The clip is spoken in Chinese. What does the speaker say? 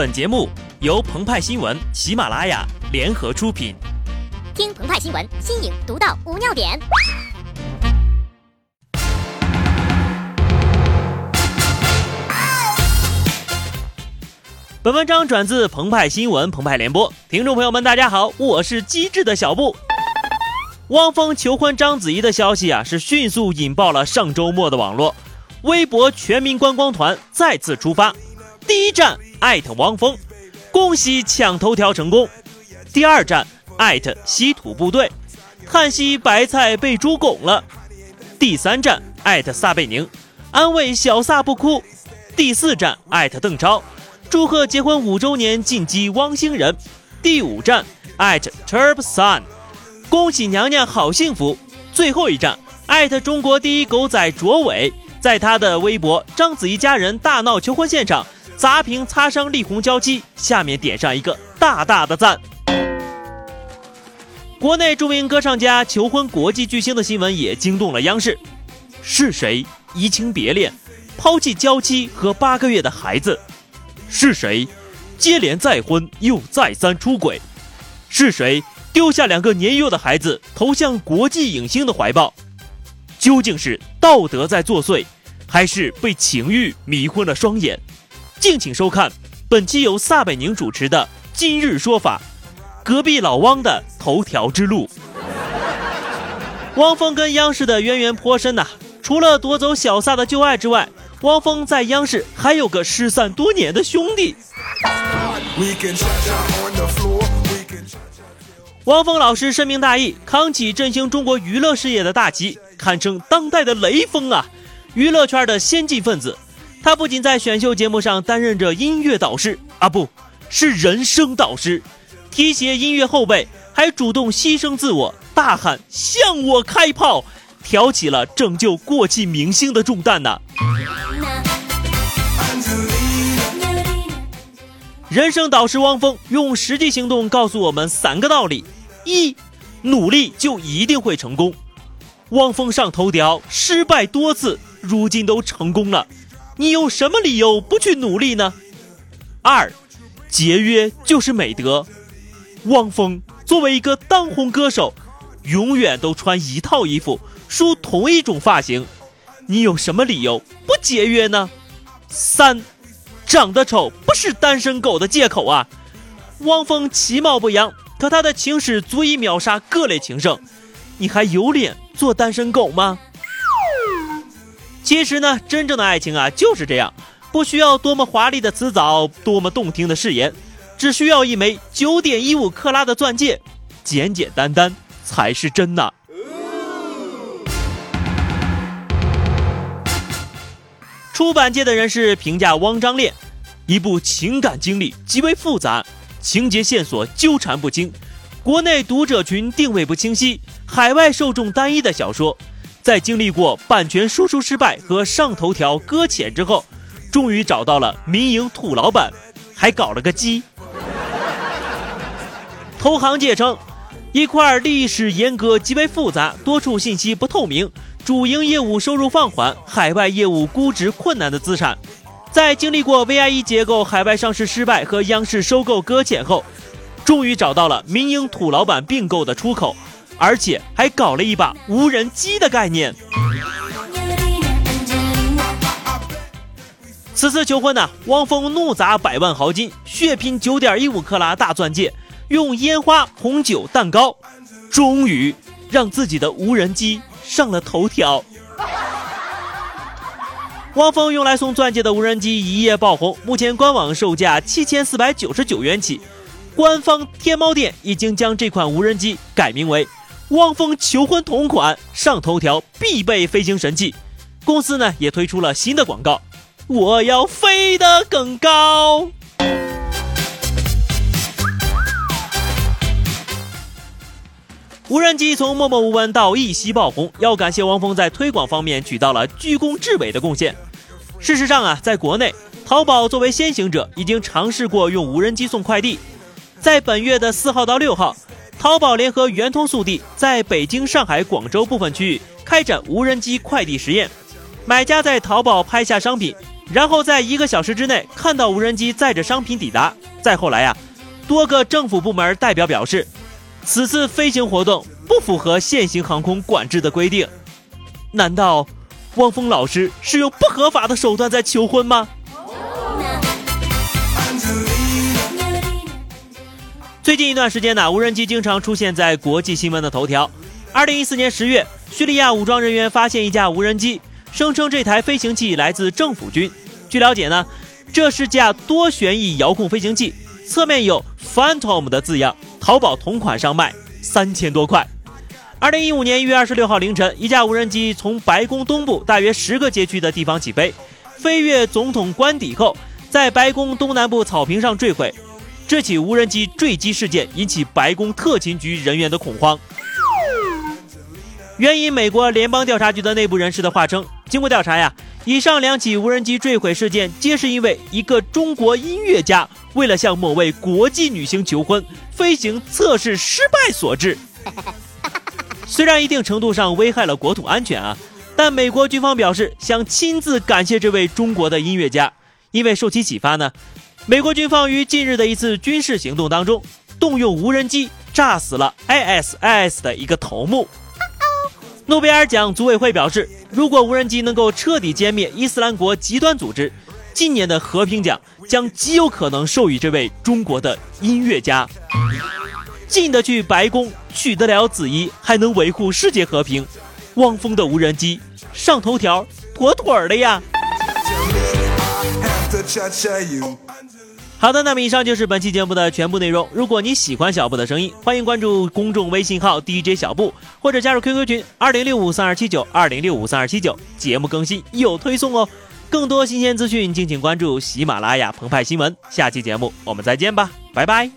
本节目由澎湃新闻、喜马拉雅联合出品。听澎湃新闻，新颖独到，无尿点。本文章转自澎湃新闻《澎湃联播，听众朋友们，大家好，我是机智的小布。汪峰求婚章子怡的消息啊，是迅速引爆了上周末的网络，微博全民观光团再次出发，第一站艾特汪峰，恭喜抢头条成功；第二站艾特稀土部队，叹息白菜被猪拱了；第三站艾特撒贝宁，安慰小撒不哭；第四站艾特邓超。祝贺结婚五周年，晋级汪星人。第五站艾特 Turb Sun，恭喜娘娘好幸福。最后一站艾特中国第一狗仔卓伟，在他的微博章子怡家人大闹求婚现场，砸屏擦伤力宏娇妻，下面点上一个大大的赞。国内著名歌唱家求婚国际巨星的新闻也惊动了央视。是谁移情别恋，抛弃娇妻和八个月的孩子？是谁接连再婚又再三出轨？是谁丢下两个年幼的孩子投向国际影星的怀抱？究竟是道德在作祟，还是被情欲迷昏了双眼？敬请收看本期由撒贝宁主持的《今日说法》，隔壁老汪的头条之路。汪峰跟央视的渊源颇深呐，除了夺走小撒的旧爱之外。汪峰在央视还有个失散多年的兄弟。汪峰老师深明大义，扛起振兴中国娱乐事业的大旗，堪称当代的雷锋啊！娱乐圈的先进分子，他不仅在选秀节目上担任着音乐导师啊，不是人生导师，提携音乐后辈，还主动牺牲自我，大喊向我开炮，挑起了拯救过气明星的重担呢。人生导师汪峰用实际行动告诉我们三个道理：一，努力就一定会成功。汪峰上头条失败多次，如今都成功了，你有什么理由不去努力呢？二，节约就是美德。汪峰作为一个当红歌手，永远都穿一套衣服，梳同一种发型，你有什么理由不节约呢？三。长得丑不是单身狗的借口啊！汪峰其貌不扬，可他的情史足以秒杀各类情圣，你还有脸做单身狗吗？其实呢，真正的爱情啊就是这样，不需要多么华丽的辞藻，多么动听的誓言，只需要一枚九点一五克拉的钻戒，简简单单才是真呐。出版界的人士评价《汪张恋》，一部情感经历极为复杂，情节线索纠缠不清，国内读者群定位不清晰，海外受众单一的小说，在经历过版权输出失败和上头条搁浅之后，终于找到了民营土老板，还搞了个鸡。投行界称，一块历史严格、极为复杂、多处信息不透明。主营业务收入放缓，海外业务估值困难的资产，在经历过 VIE 结构海外上市失败和央视收购搁浅后，终于找到了民营土老板并购的出口，而且还搞了一把无人机的概念。此次求婚呢，汪峰怒砸百万豪金，血拼九点一五克拉大钻戒，用烟花、红酒、蛋糕，终于让自己的无人机。上了头条，汪峰用来送钻戒的无人机一夜爆红，目前官网售价七千四百九十九元起，官方天猫店已经将这款无人机改名为“汪峰求婚同款”，上头条必备飞行神器。公司呢也推出了新的广告：“我要飞得更高。”无人机从默默无闻到一夕爆红，要感谢汪峰在推广方面取到了居功至伟的贡献。事实上啊，在国内，淘宝作为先行者，已经尝试过用无人机送快递。在本月的四号到六号，淘宝联合圆通速递在北京、上海、广州部分区域开展无人机快递实验。买家在淘宝拍下商品，然后在一个小时之内看到无人机载着商品抵达。再后来呀，多个政府部门代表表示，此次飞行活动不符合现行航空管制的规定。难道汪峰老师是用不合法的手段在求婚吗？最近一段时间呢，无人机经常出现在国际新闻的头条。二零一四年十月，叙利亚武装人员发现一架无人机，声称这台飞行器来自政府军。据了解呢，这是架多旋翼遥控飞行器，侧面有 Phantom 的字样，淘宝同款上卖三千多块。二零一五年一月二十六号凌晨，一架无人机从白宫东部大约十个街区的地方起飞，飞越总统官邸后，在白宫东南部草坪上坠毁。这起无人机坠机事件引起白宫特勤局人员的恐慌。援引美国联邦调查局的内部人士的话称，经过调查呀，以上两起无人机坠毁事件皆是因为一个中国音乐家为了向某位国际女星求婚，飞行测试失败所致。虽然一定程度上危害了国土安全啊，但美国军方表示想亲自感谢这位中国的音乐家，因为受其启发呢。美国军方于近日的一次军事行动当中，动用无人机炸死了 ISIS 的一个头目。诺贝尔奖组委会表示，如果无人机能够彻底歼灭伊斯兰国极端组织，今年的和平奖将极有可能授予这位中国的音乐家。进得去白宫，取得了子怡，还能维护世界和平，汪峰的无人机上头条妥妥的呀！好的，那么以上就是本期节目的全部内容。如果你喜欢小布的声音，欢迎关注公众微信号 DJ 小布，或者加入 QQ 群二零六五三二七九二零六五三二七九，节目更新有推送哦。更多新鲜资讯，敬请关注喜马拉雅澎湃新闻。下期节目我们再见吧，拜拜。